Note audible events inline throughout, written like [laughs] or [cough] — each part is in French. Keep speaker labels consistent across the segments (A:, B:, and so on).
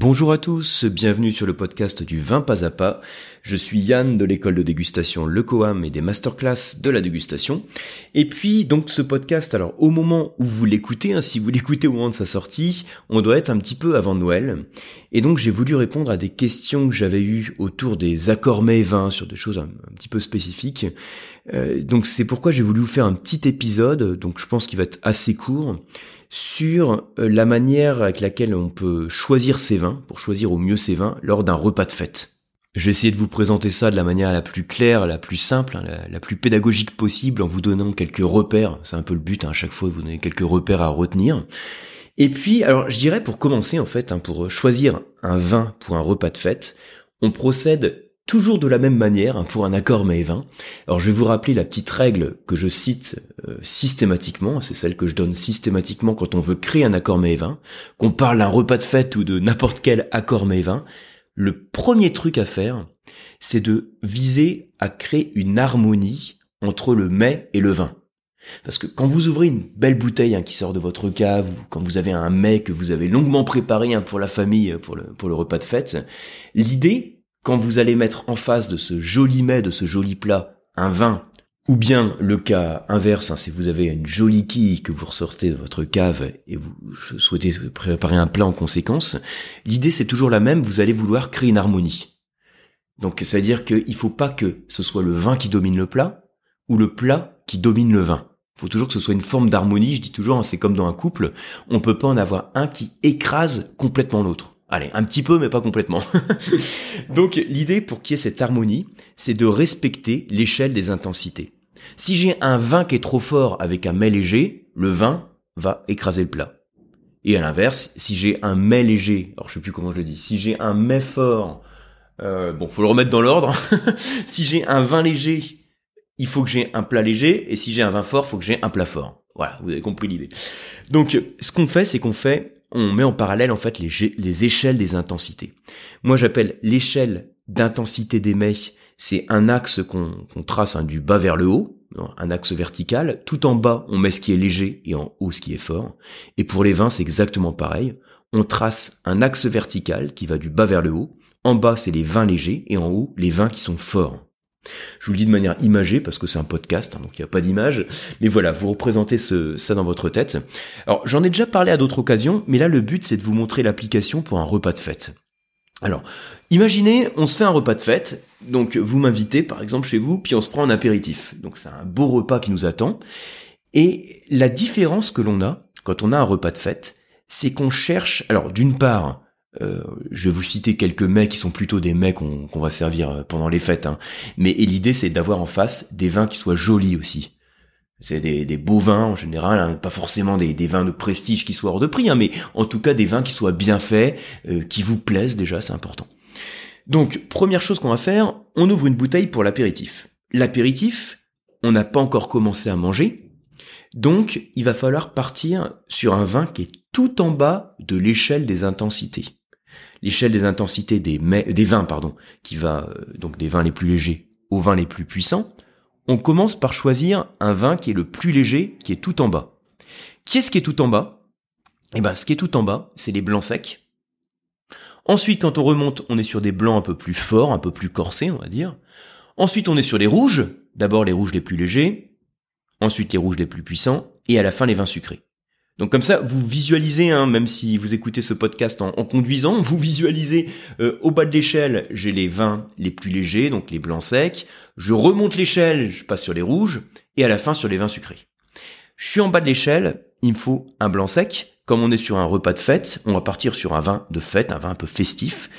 A: Bonjour à tous, bienvenue sur le podcast du vin pas à pas. Je suis Yann de l'école de dégustation Le Coam et des masterclass de la dégustation. Et puis donc ce podcast, alors au moment où vous l'écoutez, hein, si vous [laughs] l'écoutez au moment de sa sortie, on doit être un petit peu avant Noël. Et donc j'ai voulu répondre à des questions que j'avais eues autour des accords mets vins sur des choses un, petit peu spécifiques. Euh, donc c'est pourquoi j'ai voulu vous faire un petit épisode, donc je pense qu'il va être assez court sur euh, la manière avec laquelle on peut choisir ses vins, pour choisir au mieux ses vins, lors d'un repas de fête. Je vais essayer de vous présenter ça de la manière la plus claire, la plus simple, hein, la, plus pédagogique possible, en vous donnant quelques repères. C'est un peu le but, hein, à chaque fois, vous donner quelques repères à retenir. Et puis, alors, je dirais pour commencer, en fait, hein, pour choisir un vin pour un repas de fête, on procède toujours de la même manière hein, pour un accord mets vin. Alors je vais vous rappeler la petite règle que je cite euh, systématiquement, c'est celle que je donne systématiquement quand on veut créer un accord mets vin, qu'on parle d'un repas de fête ou de n'importe quel accord mets vin. Le premier truc à faire, c'est de viser à créer une harmonie entre le mets et le vin. Parce que quand vous ouvrez une belle bouteille hein, qui sort de votre cave, ou quand vous avez un mets que vous avez longuement préparé hein, pour la famille, pour le, pour le repas de fête, l'idée, quand vous allez mettre en face de ce joli mets, de ce joli plat, un vin, ou bien le cas inverse, hein, si vous avez une jolie quille que vous ressortez de votre cave et vous souhaitez préparer un plat en conséquence, l'idée c'est toujours la même, vous allez vouloir créer une harmonie. Donc c'est-à-dire qu'il faut pas que ce soit le vin qui domine le plat, ou le plat qui domine le vin. Il faut toujours que ce soit une forme d'harmonie, je dis toujours, hein, c'est comme dans un couple, on peut pas en avoir un qui écrase complètement l'autre. Allez, un petit peu, mais pas complètement. [laughs] Donc l'idée pour qu'il y ait cette harmonie, c'est de respecter l'échelle des intensités. Si j'ai un vin qui est trop fort avec un mets léger, le vin va écraser le plat. Et à l'inverse, si j'ai un mets léger, alors je sais plus comment je le dis, si j'ai un mets fort, euh, bon, faut le remettre dans l'ordre. [laughs] si j'ai un vin léger, il faut que j'ai un plat léger, et si j'ai un vin fort, il faut que j'ai un plat fort. Voilà, vous avez compris l'idée. Donc, ce qu'on fait, c'est qu'on fait on met en parallèle en fait les, échelles des intensités. Moi j'appelle l'échelle d'intensité des mets, c'est un axe qu'on trace hein, du bas vers le haut, un axe vertical. Tout en bas, on met ce qui est léger et en haut ce qui est fort. Et pour les vins, c'est exactement pareil. On trace un axe vertical qui va du bas vers le haut. En bas, c'est les vins légers et en haut, les vins qui sont forts. Je vous le dis de manière imagée parce que c'est un podcast, hein, donc il n'y a pas d'image. Mais voilà, vous représentez ça dans votre tête. Alors j'en ai déjà parlé à d'autres occasions, mais là le but c'est de vous montrer l'application pour un repas de fête. Alors, imaginez, on se fait un repas de fête, donc vous m'invitez par exemple chez vous, puis on se prend un apéritif. Donc c'est un beau repas qui nous attend. Et la différence que l'on a quand on a un repas de fête, c'est qu'on cherche, alors d'une part, euh, je vais vous citer quelques mets qui sont plutôt des mets qu'on va servir euh, pendant les fêtes. Hein. Mais l'idée, c'est d'avoir en face des vins qui soient jolis aussi. C'est des, des, beaux vins en général, hein, pas forcément des, vins de prestige qui soient hors de prix, hein, mais en tout cas des vins qui soient bien faits, euh, qui vous plaisent déjà, c'est important. Donc, première chose qu'on va faire, on ouvre une bouteille pour l'apéritif. L'apéritif, on n'a pas encore commencé à manger, donc il va falloir partir sur un vin qui est tout en bas de l'échelle des intensités l'échelle des intensités des, vins, pardon, qui va euh, donc des vins les plus légers aux vins les plus puissants, on commence par choisir un vin qui est le plus léger, qui est tout en bas. Qu'est-ce qui est tout en bas? Eh ben, ce qui est tout en bas, c'est les blancs secs. Ensuite, quand on remonte, on est sur des blancs un peu plus forts, un peu plus corsés, on va dire. Ensuite, on est sur les rouges. D'abord les rouges les plus légers, ensuite les rouges les plus puissants, et à la fin les vins sucrés. Donc comme ça, vous visualisez, hein, même si vous écoutez ce podcast en, conduisant, vous visualisez euh, au bas de l'échelle, j'ai les vins les plus légers, donc les blancs secs. Je remonte l'échelle, je passe sur les rouges, et à la fin sur les vins sucrés. Je suis en bas de l'échelle, il me faut un blanc sec. Comme on est sur un repas de fête, on va partir sur un vin de fête, un vin un peu festif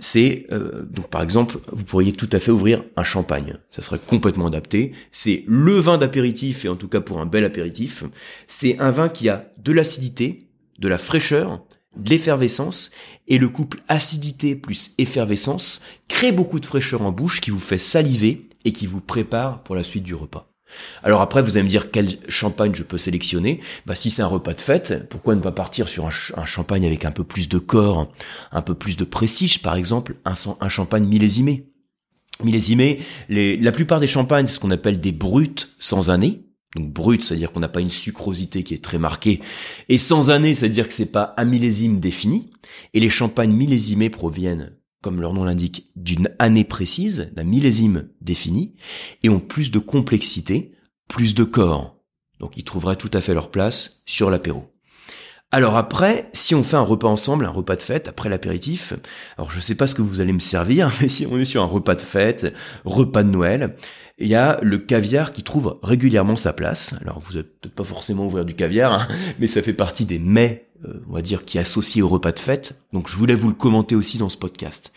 A: c'est euh, donc par exemple, vous pourriez tout à fait ouvrir un champagne. Ça serait complètement adapté. C'est le vin d'apéritif et en tout cas pour un bel apéritif, c'est un vin qui a de l'acidité, de la fraîcheur, de l'effervescence et le couple acidité plus effervescence crée beaucoup de fraîcheur en bouche qui vous fait saliver et qui vous prépare pour la suite du repas. Alors après, vous allez me dire quel champagne je peux sélectionner. Bah, si c'est un repas de fête, pourquoi ne pas partir sur un, champagne avec un peu plus de corps, un peu plus de prestige, par exemple, un, champagne millésimé? Millésimé, la plupart des champagnes, c'est ce qu'on appelle des bruts sans année. Donc brut, c'est-à-dire qu'on n'a pas une sucrosité qui est très marquée. Et sans année, c'est-à-dire que c'est pas un millésime défini. Et les champagnes millésimés proviennent, comme leur nom l'indique, d'une année précise, d'un millésime défini, et ont plus de complexité, plus de corps. Donc ils trouveraient tout à fait leur place sur l'apéro. Alors après, si on fait un repas ensemble, un repas de fête après l'apéritif, alors je sais pas ce que vous allez me servir, [laughs] mais si on est sur un repas de fête, repas de Noël, il y a le caviar qui trouve régulièrement sa place. Alors vous n'êtes peut-être pas forcément ouvrir du caviar, hein, mais ça fait partie des mets, euh, on va dire, qui associent au repas de fête. Donc je voulais vous le commenter aussi dans ce podcast.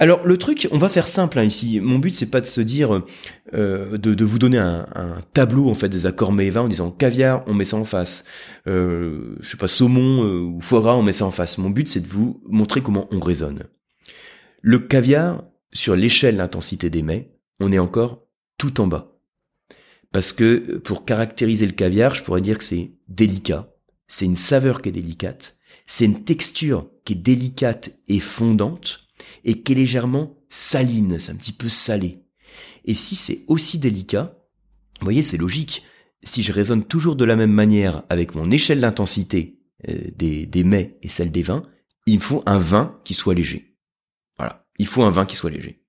A: Alors le truc, on va faire simple hein, ici. Mon but c'est pas de se dire euh, de, vous donner un, tableau en fait des accords mets et vins en disant caviar, on met ça en face. Euh, je sais pas saumon euh, ou foie gras, on met ça en face. Mon but c'est de vous montrer comment on raisonne. Le caviar sur l'échelle d'intensité des mets, on est encore tout en bas. Parce que pour caractériser le caviar, je pourrais dire que c'est délicat, c'est une saveur qui est délicate, c'est une texture qui est délicate et fondante, et qui est légèrement saline, c'est un petit peu salé. Et si c'est aussi délicat, vous voyez, c'est logique. Si je raisonne toujours de la même manière avec mon échelle d'intensité euh, des, des mets et celle des vins, il me faut un vin qui soit léger. Voilà, il faut un vin qui soit léger.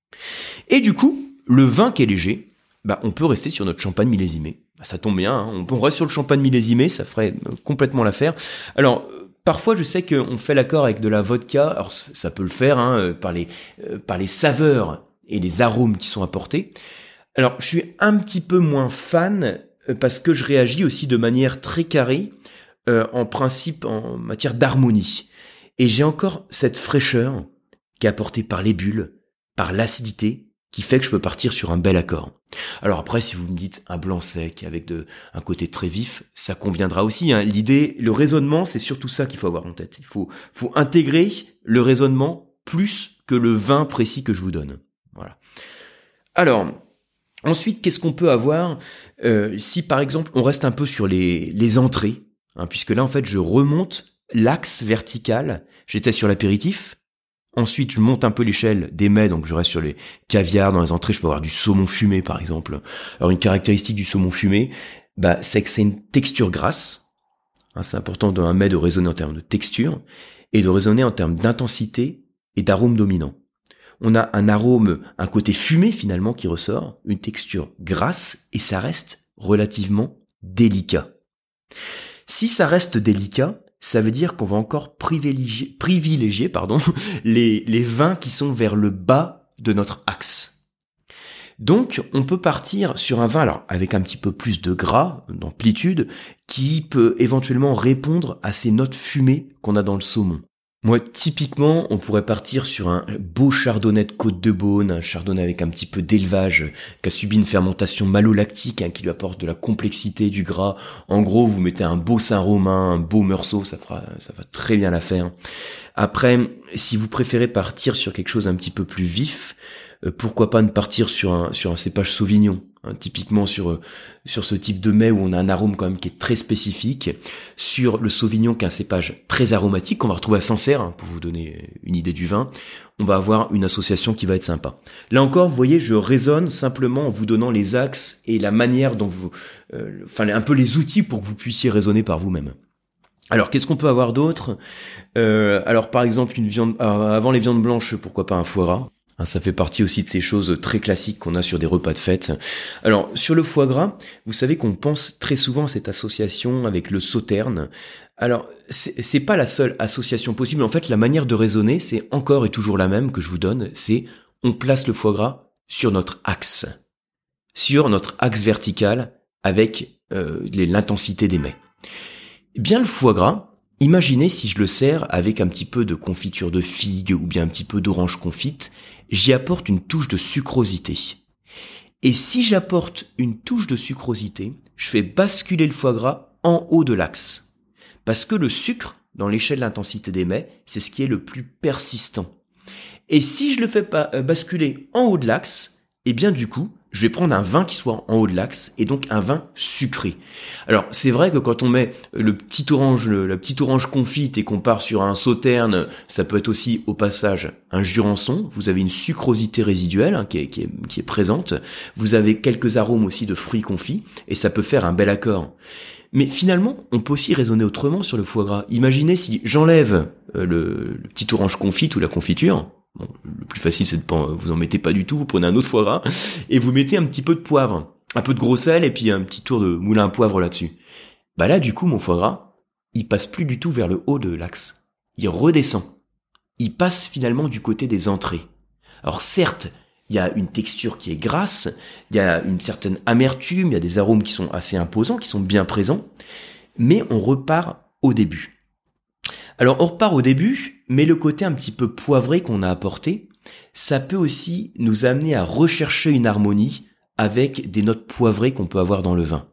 A: Et du coup, le vin qui est léger, bah, on peut rester sur notre champagne millésimé. Bah, ça tombe bien, hein. on reste sur le champagne millésimé, ça ferait euh, complètement l'affaire. Alors, Parfois, je sais qu'on fait l'accord avec de la vodka. Alors, ça peut le faire hein, euh, par les euh, par les saveurs et les arômes qui sont apportés. Alors, je suis un petit peu moins fan euh, parce que je réagis aussi de manière très carrée en principe en matière d'harmonie. Et j'ai encore cette fraîcheur qui est apportée par les bulles, par l'acidité qui fait que je peux partir sur un bel accord. Alors après, si vous me dites un blanc sec avec de, un côté très vif, ça conviendra aussi. Hein. L'idée, le raisonnement, c'est surtout ça qu'il faut avoir en tête. Il faut, intégrer le raisonnement plus que le vin précis que je vous donne. Voilà. Alors, ensuite, qu'est-ce qu'on peut avoir euh, si par exemple on reste un peu sur les, les entrées, hein, puisque là en fait je remonte l'axe vertical. J'étais sur l'apéritif, Ensuite, je monte un peu l'échelle des mets, donc je reste sur les caviars. Dans les entrées, je peux avoir du saumon fumé, par exemple. Alors, une caractéristique du saumon fumé, bah, c'est que c'est une texture grasse. Hein, c'est important dans un mets de raisonner en termes de texture et de raisonner en termes d'intensité et d'arôme dominant. On a un arôme, un côté fumé finalement qui ressort, une texture grasse et ça reste relativement délicat. Si ça reste délicat, ça veut dire qu'on va encore privilégier, privilégier pardon, [laughs] les, vins qui sont vers le bas de notre axe. Donc, on peut partir sur un vin, alors, avec un petit peu plus de gras, d'amplitude, qui peut éventuellement répondre à ces notes fumées qu'on a dans le saumon. Moi, typiquement, on pourrait partir sur un beau chardonnay de Côte de Beaune, un chardonnay avec un petit peu d'élevage, qui a subi une fermentation malolactique, hein, qui lui apporte de la complexité, du gras. En gros, vous mettez un beau Saint-Romain, un beau Meursault, ça fera, ça va très bien la faire. Après, si vous préférez partir sur quelque chose un petit peu plus vif, euh, pourquoi pas ne partir sur un, sur un cépage Sauvignon? Hein, typiquement sur euh, sur ce type de mets où on a un arôme quand même qui est très spécifique, sur le Sauvignon qui est un cépage très aromatique qu'on va retrouver à Sancerre, hein, pour vous donner une idée du vin, on va avoir une association qui va être sympa. Là encore, vous voyez, je raisonne simplement en vous donnant les axes et la manière dont vous, euh, enfin un peu les outils pour que vous puissiez raisonner par vous-même. Alors, qu'est-ce qu'on peut avoir d'autre? Euh, Alors, par exemple, une viande avant les viandes blanches, pourquoi pas un foie gras? Ça fait partie aussi de ces choses très classiques qu'on a sur des repas de fête. Alors, sur le foie gras, vous savez qu'on pense très souvent à cette association avec le sauterne. Alors, c'est pas la seule association possible. En fait, la manière de raisonner, c'est encore et toujours la même que je vous donne. C'est on place le foie gras sur notre axe, sur notre axe vertical avec euh, l'intensité des mets. Bien le foie gras, imaginez si je le sers avec un petit peu de confiture de figue ou bien un petit peu d'orange confite j'y apporte une touche de sucrosité. Et si j'apporte une touche de sucrosité, je fais basculer le foie gras en haut de l'axe. Parce que le sucre, dans l'échelle d'intensité des mets, c'est ce qui est le plus persistant. Et si je le fais pas euh, basculer en haut de l'axe, eh bien du coup, je vais prendre un vin qui soit en haut de l'axe et donc un vin sucré. Alors c'est vrai que quand on met le petit orange, le, la petite orange confite et qu'on part sur un sauterne, ça peut être aussi au passage un jurançon. Vous avez une sucrosité résiduelle hein, qui, est, qui, est, qui est présente. Vous avez quelques arômes aussi de fruits confits et ça peut faire un bel accord. Mais finalement, on peut aussi raisonner autrement sur le foie gras. Imaginez si j'enlève euh, le, le petit orange confite ou la confiture, Bon, le plus facile, c'est de pas, vous en mettez pas du tout, vous prenez un autre foie gras et vous mettez un petit peu de poivre, un peu de gros sel et puis un petit tour de moulin à poivre là-dessus. Bah là, du coup, mon foie gras, il passe plus du tout vers le haut de l'axe. Il redescend. Il passe finalement du côté des entrées. Alors certes, il y a une texture qui est grasse, il y a une certaine amertume, il y a des arômes qui sont assez imposants, qui sont bien présents, mais on repart au début. Alors on repart au début, mais le côté un petit peu poivré qu'on a apporté, ça peut aussi nous amener à rechercher une harmonie avec des notes poivrées qu'on peut avoir dans le vin.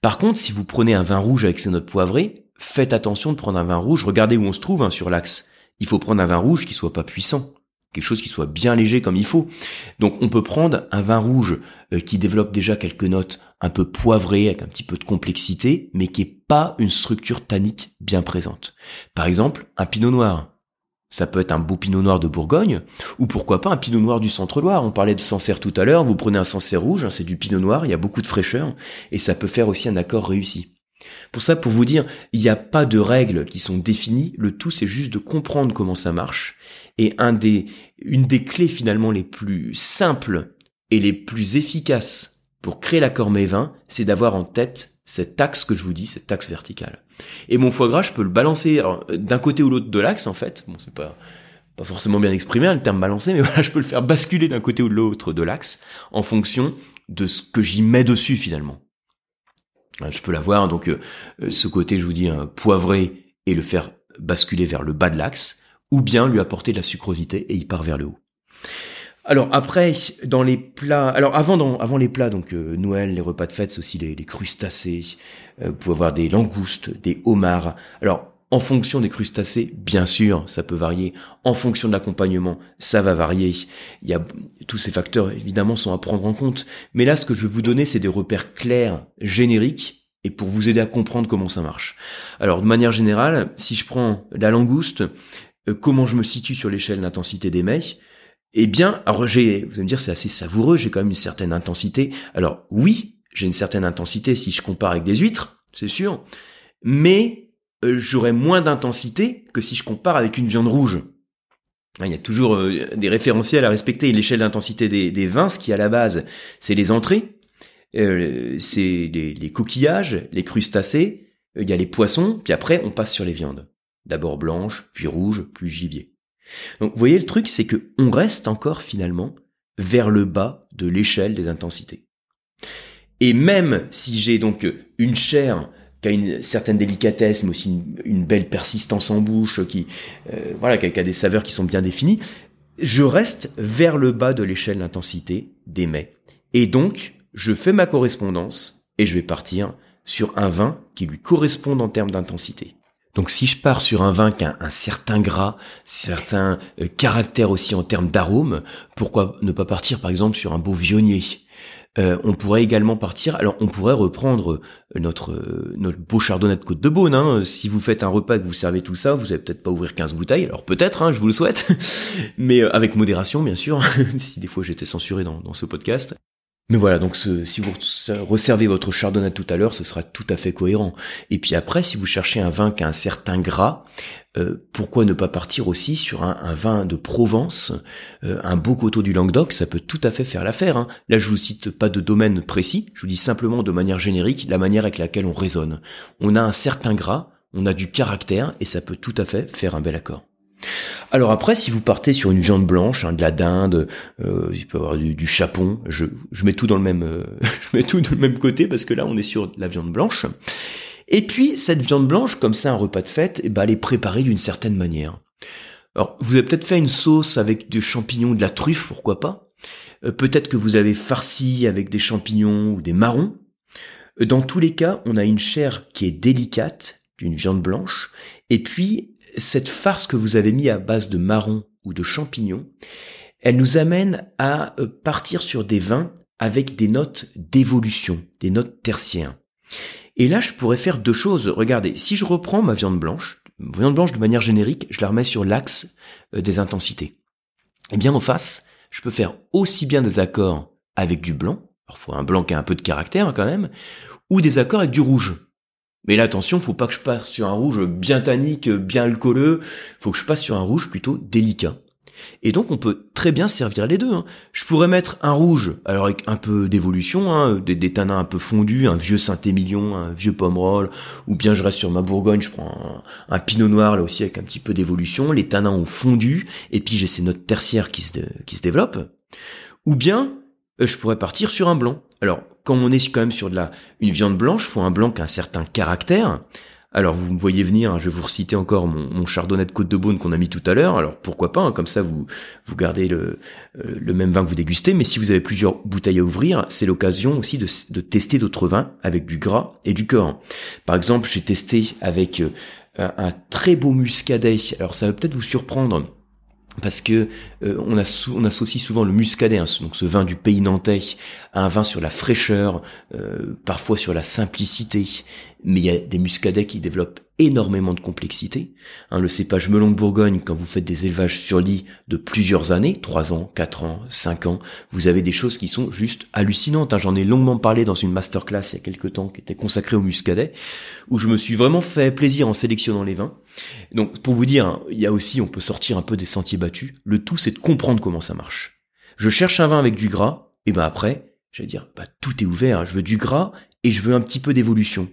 A: Par contre, si vous prenez un vin rouge avec ces notes poivrées, faites attention de prendre un vin rouge, regardez où on se trouve hein, sur l'axe. Il faut prendre un vin rouge qui soit pas puissant quelque chose qui soit bien léger comme il faut. Donc on peut prendre un vin rouge euh, qui développe déjà quelques notes un peu poivrées avec un petit peu de complexité, mais qui est pas une structure tannique bien présente. Par exemple, un pinot noir. Ça peut être un beau pinot noir de Bourgogne, ou pourquoi pas un pinot noir du centre-Loire. On parlait de Sancerre tout à l'heure, vous prenez un Sancerre rouge, hein, c'est du pinot noir, il y a beaucoup de fraîcheur, et ça peut faire aussi un accord réussi. Pour ça, pour vous dire, il n'y a pas de règles qui sont définies, le tout c'est juste de comprendre comment ça marche. Et un des, une des clés finalement les plus simples et les plus efficaces pour créer l'accord mévin, c'est d'avoir en tête cet axe que je vous dis, cet axe vertical. Et mon foie gras, je peux le balancer d'un côté ou l'autre de l'axe en fait. Bon, c'est pas pas forcément bien exprimé hein, le terme balancer, mais [laughs] voilà, je peux le faire basculer d'un côté ou de l'autre de l'axe en fonction de ce que j'y mets dessus finalement. Euh, je peux l'avoir, donc euh, euh, ce côté, je vous dis, un poivré et le faire basculer vers le bas de l'axe, ou bien lui apporter de la sucrosité et il part vers le haut. Alors après, dans les plats, alors avant, avant les plats, donc Noël, les repas de fête, c'est aussi les, les crustacés. vous pouvez avoir des langoustes, des homards. Alors en fonction des crustacés, bien sûr, ça peut varier. En fonction de l'accompagnement, ça va varier. Il y a tous ces facteurs évidemment sont à prendre en compte. Mais là, ce que je vais vous donner, c'est des repères clairs, génériques, et pour vous aider à comprendre comment ça marche. Alors, de manière générale, si je prends la langouste, euh, comment je me situe sur l'échelle d'intensité des mets Eh bien, alors j'ai, vous allez me dire, c'est assez savoureux. J'ai quand même une certaine intensité. Alors oui, j'ai une certaine intensité si je compare avec des huîtres, c'est sûr. Mais euh, j'aurai moins d'intensité que si je compare avec une viande rouge. Il y a toujours euh, des référentiels à respecter. L'échelle d'intensité des, vins, ce qui à la base, c'est les entrées, euh, c'est les, coquillages, les crustacés, il y a les poissons, puis après on passe sur les viandes. D'abord blanches, puis rouges, puis gibier. Donc vous voyez le truc, c'est que on reste encore finalement vers le bas de l'échelle des intensités. Et même si j'ai donc une chair qui a une certaine délicatesse, mais aussi une, belle persistance en bouche, qui euh, voilà, qui a, des saveurs qui sont bien définies. Je reste vers le bas de l'échelle d'intensité des mets. Et donc, je fais ma correspondance et je vais partir sur un vin qui lui corresponde en termes d'intensité. Donc si je pars sur un vin qui a un certain gras, certains euh, caractères aussi en termes d'arôme, pourquoi ne pas partir par exemple sur un beau vionnier? Euh, on pourrait également partir. Alors, on pourrait reprendre euh, notre euh, notre beau chardonnay de Côte de Beaune. Hein. Si vous faites un repas et que vous servez tout ça, vous allez peut-être pas ouvrir 15 bouteilles. Alors peut-être, hein, je vous le souhaite, [laughs] mais avec modération, bien sûr. [laughs] si des fois j'étais censuré dans, dans ce podcast. Mais voilà, donc si vous reservez votre chardonnay tout à l'heure, ce sera tout à fait cohérent. Et puis après, si vous cherchez un vin qui a un certain gras, euh, pourquoi ne pas partir aussi sur un, vin de Provence, euh, un beau coteau du Languedoc, ça peut tout à fait faire l'affaire. Hein. Là, je vous cite pas de domaine précis, je vous dis simplement de manière générique la manière avec laquelle on raisonne. On a un certain gras, on a du caractère, et ça peut tout à fait faire un bel accord. Alors après, si vous partez sur une viande blanche, hein, de la dinde, euh, il peut y avoir du, chapon. Je, mets tout dans le même, euh, [laughs] je mets tout dans le même côté parce que là, on est sur la viande blanche. Et puis cette viande blanche, comme ça, un repas de fête, eh ben, elle est préparée d'une certaine manière. Alors, vous avez peut-être fait une sauce avec des champignons, de la truffe, pourquoi pas. Euh, peut-être que vous avez farci avec des champignons ou des marrons. Euh, dans tous les cas, on a une chair qui est délicate, d'une viande blanche, et puis cette farce que vous avez mis à base de marron ou de champignons, elle nous amène à euh, partir sur des vins avec des notes d'évolution, des notes tertiaires. Et là, je pourrais faire deux choses. Regardez, si je reprends ma viande blanche, viande blanche de manière générique, je la remets sur l'axe euh, des intensités. Eh bien, en face, je peux faire aussi bien des accords avec du blanc, parfois un blanc qui a un peu de caractère quand même, ou des accords avec du rouge. Mais là, attention, faut pas que je passe sur un rouge bien tannique, bien alcooleux, faut que je passe sur un rouge plutôt délicat. Et donc on peut très bien servir les deux. Hein. Je pourrais mettre un rouge, alors avec un peu d'évolution, hein, des, des, tanins un peu fondus, un vieux Saint-Émilion, un vieux Pomerol, ou bien je reste sur ma Bourgogne, je prends un, Pinot Noir là aussi avec un petit peu d'évolution, les tanins ont fondu, et puis j'ai ces notes tertiaires qui se, qui se développent. Ou bien je pourrais partir sur un blanc. Alors quand on est quand même sur de la une viande blanche, faut un blanc qui a un certain caractère. Alors vous me voyez venir, hein, je vais vous reciter encore mon, chardonnay de Côte de Beaune qu'on a mis tout à l'heure. Alors pourquoi pas, hein, comme ça vous vous gardez le, euh, le même vin que vous dégustez. Mais si vous avez plusieurs bouteilles à ouvrir, c'est l'occasion aussi de, de tester d'autres vins avec du gras et du corps. Par exemple, j'ai testé avec euh, un, un, très beau muscadet. Alors ça va peut-être vous surprendre parce que euh, on, associe souvent le muscadet, hein, donc ce vin du pays nantais, à un vin sur la fraîcheur, euh, parfois sur la simplicité, mais il y a des muscadets qui développent énormément de complexité. Hein, le cépage melon de Bourgogne, quand vous faites des élevages sur lit de plusieurs années, 3 ans, 4 ans, 5 ans, vous avez des choses qui sont juste hallucinantes. Hein. J'en ai longuement parlé dans une masterclass il y a quelques temps qui était consacrée au muscadet, où je me suis vraiment fait plaisir en sélectionnant les vins. Donc pour vous dire, hein, il y a aussi, on peut sortir un peu des sentiers battus. Le tout, c'est de comprendre comment ça marche. Je cherche un vin avec du gras, et ben après, je vais dire, bah, tout est ouvert. Je veux du gras et je veux un petit peu d'évolution.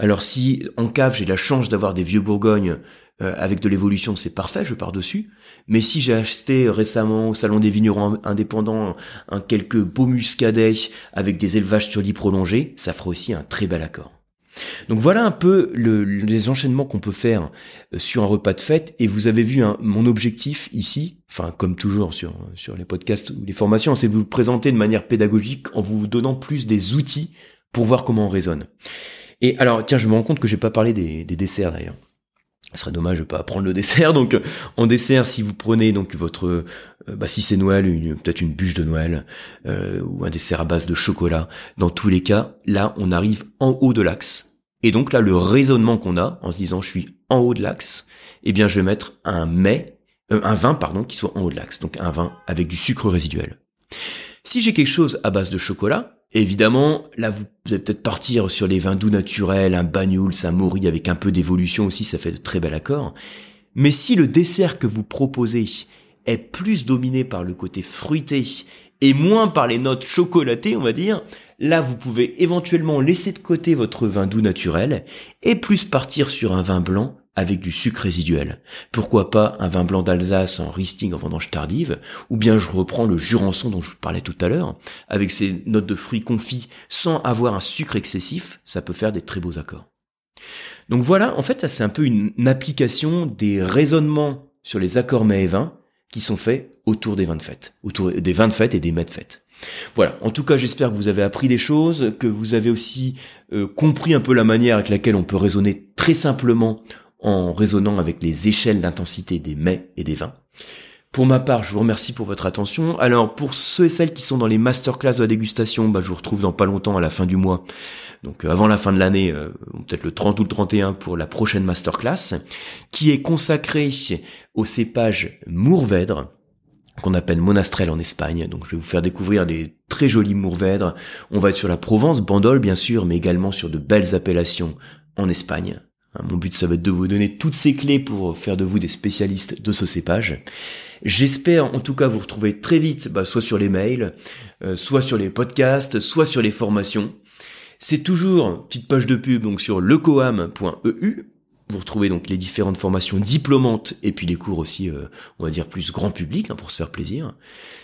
A: Alors si en cave j'ai la chance d'avoir des vieux Bourgognes euh, avec de l'évolution, c'est parfait, je pars dessus. Mais si j'ai acheté récemment au salon des vignerons indépendants un, quelques beaux muscadets avec des élevages sur lit prolongés, ça fera aussi un très bel accord. Donc voilà un peu les enchaînements qu'on peut faire euh, sur un repas de fête. Et vous avez vu hein, mon objectif ici, enfin comme toujours sur, sur les podcasts ou les formations, c'est de vous présenter de manière pédagogique en vous donnant plus des outils pour voir comment on raisonne. Et alors, tiens, je me rends compte que j'ai pas parlé des, desserts d'ailleurs. Ce serait dommage de pas prendre le dessert. Donc, en dessert, si vous prenez donc votre, euh, bah, si c'est Noël, peut-être une bûche de Noël euh, ou un dessert à base de chocolat. Dans tous les cas, là, on arrive en haut de l'axe. Et donc là, le raisonnement qu'on a en se disant, je suis en haut de l'axe, eh bien, je vais mettre un mets, euh, un vin pardon, qui soit en haut de l'axe. Donc un vin avec du sucre résiduel. Si j'ai quelque chose à base de chocolat, évidemment, là vous, allez peut-être partir sur les vins doux naturels, un bagnoul, un mori avec un peu d'évolution aussi, ça fait de très bel accord. Mais si le dessert que vous proposez est plus dominé par le côté fruité et moins par les notes chocolatées, on va dire, là vous pouvez éventuellement laisser de côté votre vin doux naturel et plus partir sur un vin blanc avec du sucre résiduel. Pourquoi pas un vin blanc d'Alsace en Riesling en vendange tardive, ou bien je reprends le Jurançon dont je vous parlais tout à l'heure, avec ses notes de fruits confits sans avoir un sucre excessif, ça peut faire des très beaux accords. Donc voilà, en fait, c'est un peu une, application des raisonnements sur les accords mets et vins qui sont faits autour des vins de fête, autour des vins de fête et des mets de fête. Voilà, en tout cas j'espère que vous avez appris des choses, que vous avez aussi euh, compris un peu la manière avec laquelle on peut raisonner très simplement en raisonnant avec les échelles d'intensité des mets et des vins. Pour ma part, je vous remercie pour votre attention. Alors, pour ceux et celles qui sont dans les masterclass de la dégustation, bah, je vous retrouve dans pas longtemps à la fin du mois. Donc, euh, avant la fin de l'année, euh, peut-être le 30 ou le 31 pour la prochaine masterclass, qui est consacrée au cépage Mourvèdre, qu'on appelle Monastrel en Espagne. Donc, je vais vous faire découvrir des très jolis Mourvèdres. On va être sur la Provence, Bandol, bien sûr, mais également sur de belles appellations en Espagne. Hein, mon but, ça va être de vous donner toutes ces clés pour faire de vous des spécialistes de ce cépage. J'espère en tout cas vous retrouver très vite, bah, soit sur les mails, euh, soit sur les podcasts, soit sur les formations. C'est toujours petite page de pub donc sur lecoam.eu. Vous retrouvez donc les différentes formations diplômantes et puis les cours aussi, euh, on va dire plus grand public hein, pour se faire plaisir.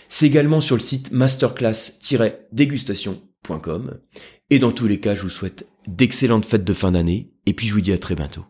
A: C'est également sur le site masterclass-dégustation.com. Et dans tous les cas, je vous souhaite d'excellentes fêtes de fin d'année et puis je vous dis à très bientôt.